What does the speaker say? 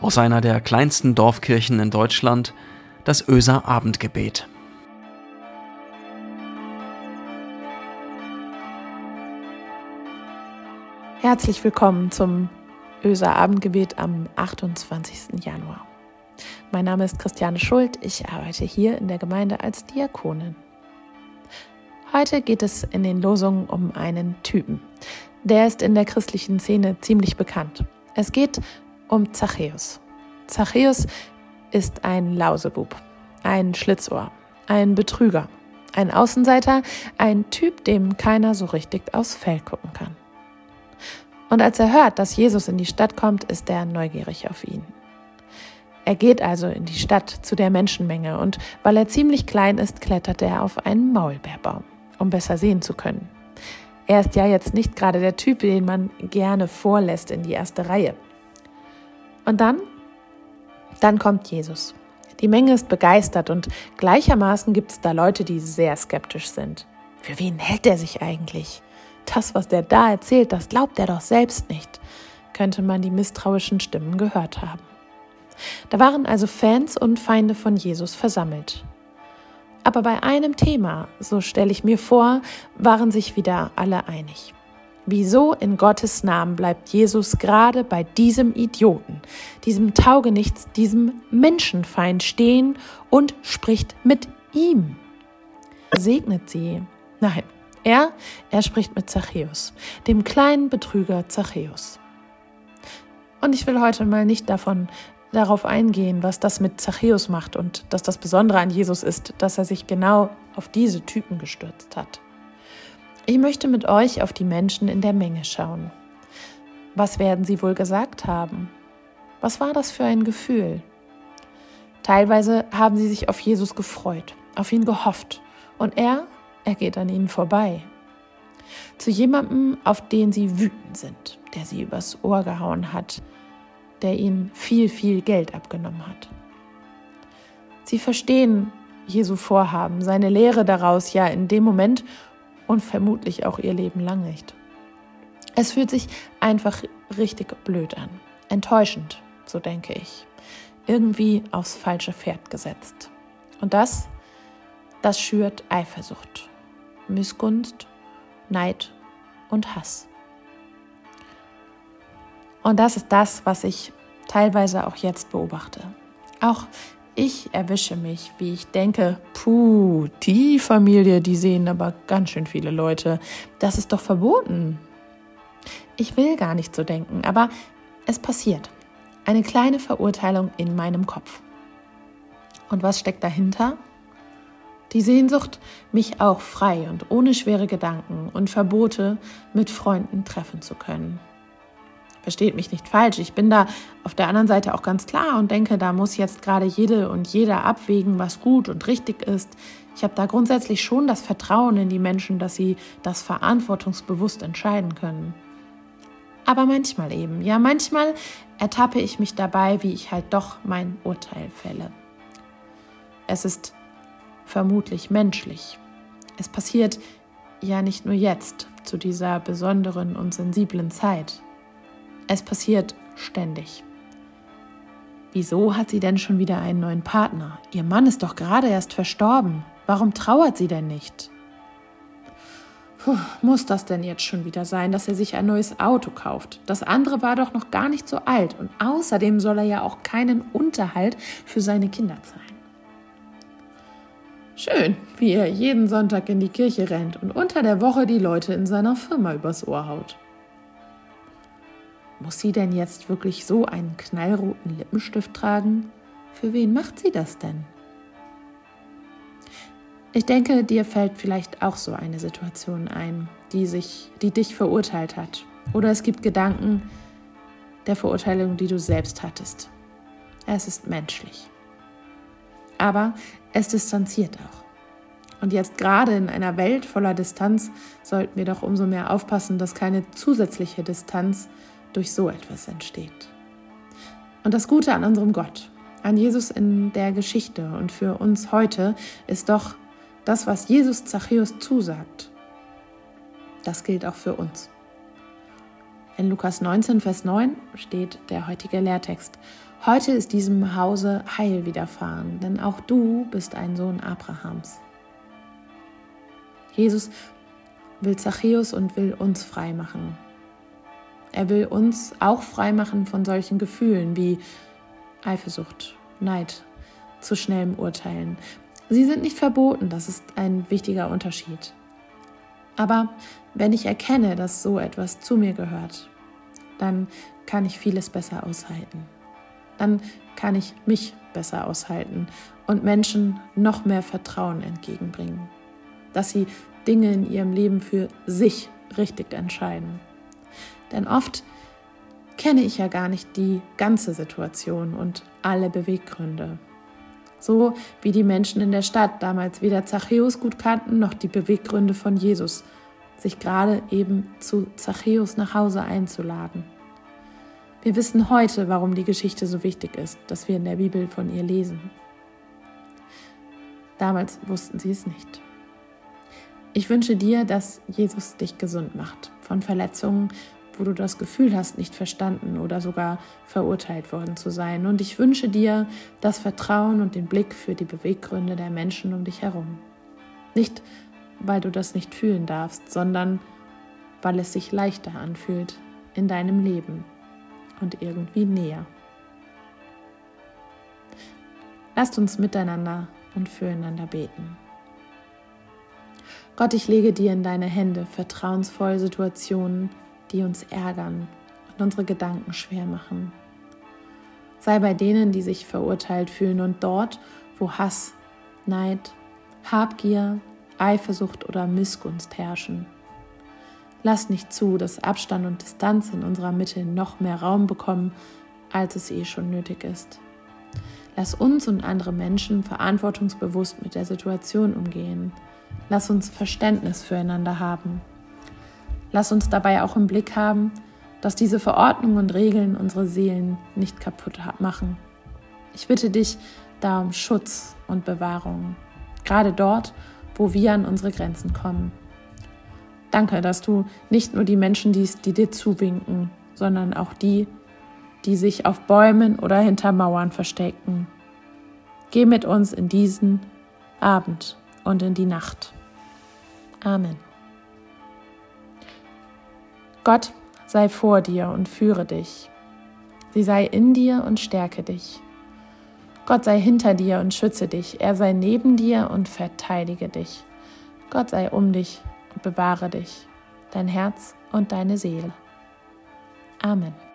aus einer der kleinsten Dorfkirchen in Deutschland, das Öser Abendgebet. Herzlich willkommen zum Öser Abendgebet am 28. Januar. Mein Name ist Christiane Schuld, ich arbeite hier in der Gemeinde als Diakonin. Heute geht es in den Losungen um einen Typen. Der ist in der christlichen Szene ziemlich bekannt. Es geht um Zachäus. Zachäus ist ein Lausebub, ein Schlitzohr, ein Betrüger, ein Außenseiter, ein Typ, dem keiner so richtig aufs Feld gucken kann. Und als er hört, dass Jesus in die Stadt kommt, ist er neugierig auf ihn. Er geht also in die Stadt zu der Menschenmenge und weil er ziemlich klein ist, klettert er auf einen Maulbeerbaum, um besser sehen zu können. Er ist ja jetzt nicht gerade der Typ, den man gerne vorlässt in die erste Reihe. Und dann, dann kommt Jesus. Die Menge ist begeistert und gleichermaßen gibt es da Leute, die sehr skeptisch sind. Für wen hält er sich eigentlich? Das, was der da erzählt, das glaubt er doch selbst nicht, könnte man die misstrauischen Stimmen gehört haben. Da waren also Fans und Feinde von Jesus versammelt. Aber bei einem Thema, so stelle ich mir vor, waren sich wieder alle einig. Wieso in Gottes Namen bleibt Jesus gerade bei diesem Idioten, diesem Taugenichts, diesem Menschenfeind stehen und spricht mit ihm? Segnet sie. Nein, er, er spricht mit Zachäus, dem kleinen Betrüger Zachäus. Und ich will heute mal nicht davon darauf eingehen, was das mit Zachäus macht und dass das Besondere an Jesus ist, dass er sich genau auf diese Typen gestürzt hat. Ich möchte mit euch auf die Menschen in der Menge schauen. Was werden sie wohl gesagt haben? Was war das für ein Gefühl? Teilweise haben sie sich auf Jesus gefreut, auf ihn gehofft und er, er geht an ihnen vorbei. Zu jemandem, auf den sie wütend sind, der sie übers Ohr gehauen hat, der ihnen viel, viel Geld abgenommen hat. Sie verstehen Jesu Vorhaben, seine Lehre daraus ja in dem Moment und vermutlich auch ihr Leben lang nicht. Es fühlt sich einfach richtig blöd an, enttäuschend, so denke ich, irgendwie aufs falsche Pferd gesetzt. Und das, das schürt Eifersucht, Missgunst, Neid und Hass. Und das ist das, was ich teilweise auch jetzt beobachte. Auch ich erwische mich, wie ich denke, puh, die Familie, die sehen aber ganz schön viele Leute. Das ist doch verboten. Ich will gar nicht so denken, aber es passiert. Eine kleine Verurteilung in meinem Kopf. Und was steckt dahinter? Die Sehnsucht, mich auch frei und ohne schwere Gedanken und Verbote mit Freunden treffen zu können. Versteht mich nicht falsch. Ich bin da auf der anderen Seite auch ganz klar und denke, da muss jetzt gerade jede und jeder abwägen, was gut und richtig ist. Ich habe da grundsätzlich schon das Vertrauen in die Menschen, dass sie das verantwortungsbewusst entscheiden können. Aber manchmal eben, ja, manchmal ertappe ich mich dabei, wie ich halt doch mein Urteil fälle. Es ist vermutlich menschlich. Es passiert ja nicht nur jetzt, zu dieser besonderen und sensiblen Zeit. Es passiert ständig. Wieso hat sie denn schon wieder einen neuen Partner? Ihr Mann ist doch gerade erst verstorben. Warum trauert sie denn nicht? Puh, muss das denn jetzt schon wieder sein, dass er sich ein neues Auto kauft? Das andere war doch noch gar nicht so alt und außerdem soll er ja auch keinen Unterhalt für seine Kinder zahlen. Schön, wie er jeden Sonntag in die Kirche rennt und unter der Woche die Leute in seiner Firma übers Ohr haut. Muss sie denn jetzt wirklich so einen knallroten Lippenstift tragen? Für wen macht sie das denn? Ich denke, dir fällt vielleicht auch so eine Situation ein, die sich, die dich verurteilt hat. Oder es gibt Gedanken der Verurteilung, die du selbst hattest. Es ist menschlich. Aber es distanziert auch. Und jetzt gerade in einer Welt voller Distanz sollten wir doch umso mehr aufpassen, dass keine zusätzliche Distanz durch so etwas entsteht. Und das Gute an unserem Gott, an Jesus in der Geschichte und für uns heute ist doch das, was Jesus Zachäus zusagt. Das gilt auch für uns. In Lukas 19, Vers 9 steht der heutige Lehrtext. Heute ist diesem Hause Heil widerfahren, denn auch du bist ein Sohn Abrahams. Jesus will Zachäus und will uns frei machen. Er will uns auch frei machen von solchen Gefühlen wie Eifersucht, Neid, zu schnellem Urteilen. Sie sind nicht verboten, das ist ein wichtiger Unterschied. Aber wenn ich erkenne, dass so etwas zu mir gehört, dann kann ich vieles besser aushalten. Dann kann ich mich besser aushalten und Menschen noch mehr Vertrauen entgegenbringen, dass sie Dinge in ihrem Leben für sich richtig entscheiden. Denn oft kenne ich ja gar nicht die ganze Situation und alle Beweggründe. So wie die Menschen in der Stadt damals weder Zachäus gut kannten, noch die Beweggründe von Jesus, sich gerade eben zu Zachäus nach Hause einzuladen. Wir wissen heute, warum die Geschichte so wichtig ist, dass wir in der Bibel von ihr lesen. Damals wussten sie es nicht. Ich wünsche dir, dass Jesus dich gesund macht von Verletzungen, wo du das Gefühl hast, nicht verstanden oder sogar verurteilt worden zu sein. Und ich wünsche dir das Vertrauen und den Blick für die Beweggründe der Menschen um dich herum. Nicht, weil du das nicht fühlen darfst, sondern weil es sich leichter anfühlt in deinem Leben und irgendwie näher. Lasst uns miteinander und füreinander beten. Gott, ich lege dir in deine Hände vertrauensvoll Situationen, die uns ärgern und unsere Gedanken schwer machen. Sei bei denen, die sich verurteilt fühlen und dort, wo Hass, Neid, Habgier, Eifersucht oder Missgunst herrschen. Lass nicht zu, dass Abstand und Distanz in unserer Mitte noch mehr Raum bekommen, als es eh schon nötig ist. Lass uns und andere Menschen verantwortungsbewusst mit der Situation umgehen. Lass uns Verständnis füreinander haben. Lass uns dabei auch im Blick haben, dass diese Verordnungen und Regeln unsere Seelen nicht kaputt machen. Ich bitte dich da um Schutz und Bewahrung, gerade dort, wo wir an unsere Grenzen kommen. Danke, dass du nicht nur die Menschen siehst, die dir zuwinken, sondern auch die, die sich auf Bäumen oder hinter Mauern verstecken. Geh mit uns in diesen Abend und in die Nacht. Amen. Gott sei vor dir und führe dich. Sie sei in dir und stärke dich. Gott sei hinter dir und schütze dich. Er sei neben dir und verteidige dich. Gott sei um dich und bewahre dich, dein Herz und deine Seele. Amen.